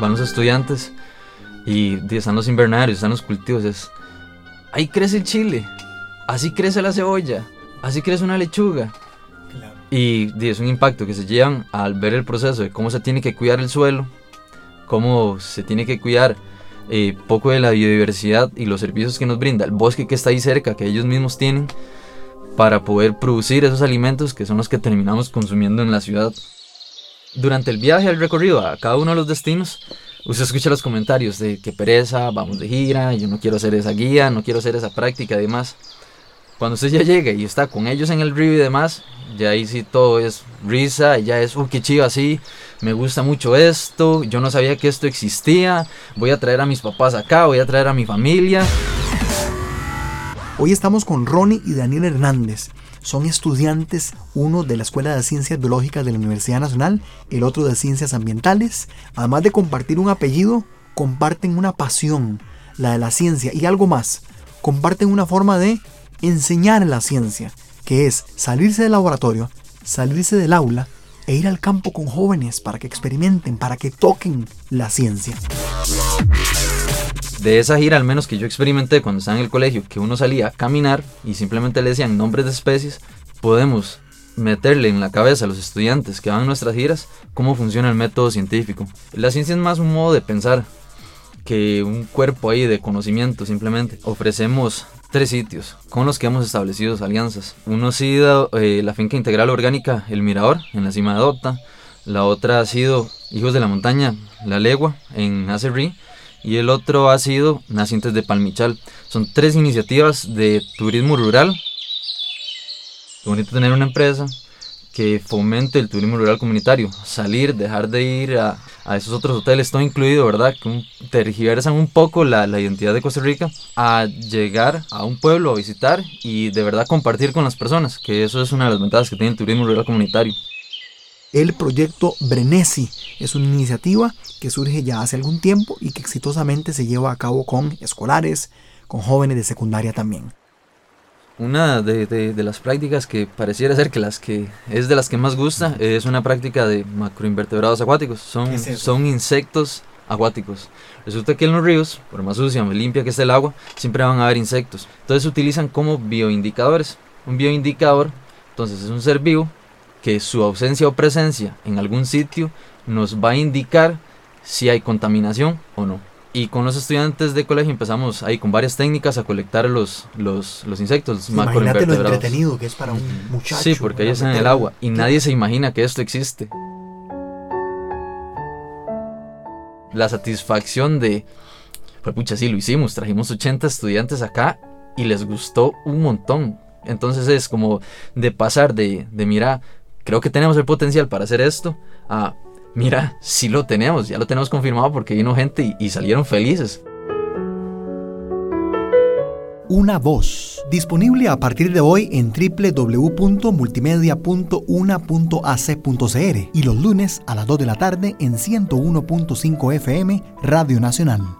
van los estudiantes y están los invernarios, están los cultivos. Es, ahí crece el chile, así crece la cebolla, así crece una lechuga. Y es un impacto que se llevan al ver el proceso de cómo se tiene que cuidar el suelo, cómo se tiene que cuidar eh, poco de la biodiversidad y los servicios que nos brinda el bosque que está ahí cerca, que ellos mismos tienen, para poder producir esos alimentos que son los que terminamos consumiendo en la ciudad. Durante el viaje al recorrido a cada uno de los destinos, usted escucha los comentarios de que pereza, vamos de gira, yo no quiero hacer esa guía, no quiero hacer esa práctica y demás. Cuando usted ya llega y está con ellos en el río y demás, ya ahí sí todo es risa, ya es, uy, qué chido así, me gusta mucho esto, yo no sabía que esto existía, voy a traer a mis papás acá, voy a traer a mi familia. Hoy estamos con Ronnie y Daniel Hernández. Son estudiantes, uno de la Escuela de Ciencias Biológicas de la Universidad Nacional, el otro de Ciencias Ambientales. Además de compartir un apellido, comparten una pasión, la de la ciencia y algo más. Comparten una forma de enseñar la ciencia, que es salirse del laboratorio, salirse del aula e ir al campo con jóvenes para que experimenten, para que toquen la ciencia. De esa gira, al menos que yo experimenté cuando estaba en el colegio, que uno salía a caminar y simplemente le decían nombres de especies, podemos meterle en la cabeza a los estudiantes que van a nuestras giras cómo funciona el método científico. La ciencia es más un modo de pensar que un cuerpo ahí de conocimiento simplemente. Ofrecemos tres sitios con los que hemos establecido alianzas. Uno ha sido eh, la finca integral orgánica El Mirador, en la cima de Dota. La otra ha sido Hijos de la Montaña, La Legua, en Acerrí. Y el otro ha sido Nacientes de Palmichal. Son tres iniciativas de turismo rural. Es bonito tener una empresa que fomente el turismo rural comunitario. Salir, dejar de ir a, a esos otros hoteles, todo incluido, ¿verdad? Que tergiversan un poco la, la, identidad de Costa Rica a llegar a un pueblo a visitar y de verdad compartir con las personas, que eso es una de las ventajas que tiene el turismo rural comunitario. El proyecto Brenesi es una iniciativa que surge ya hace algún tiempo y que exitosamente se lleva a cabo con escolares, con jóvenes de secundaria también. Una de, de, las prácticas que pareciera ser que las que es de las que más gusta es una práctica de macroinvertebrados acuáticos. Son, son insectos acuáticos. Resulta que en los ríos, por más sucia o limpia que esté el agua, siempre van a haber insectos. Entonces se utilizan como bioindicadores. Un bioindicador, entonces es un ser vivo que su ausencia o presencia en algún sitio nos va a indicar si hay contaminación o no. Y con los estudiantes de colegio empezamos ahí con varias técnicas a colectar los, los, los insectos, los Imagínate lo entretenido que es para un muchacho. Sí, porque ellos están en el agua y nadie se imagina que esto existe. La satisfacción de, pues pucha, sí lo hicimos, trajimos 80 estudiantes acá y les gustó un montón. Entonces es como de pasar de, de mira, creo que tenemos el potencial para hacer esto, a mira, sí lo tenemos, ya lo tenemos confirmado porque vino gente y, salieron felices. Una voz, disponible a partir de hoy en www.multimedia.una.ac.cr y los lunes a las 2 de la tarde en 101.5 FM Radio Nacional.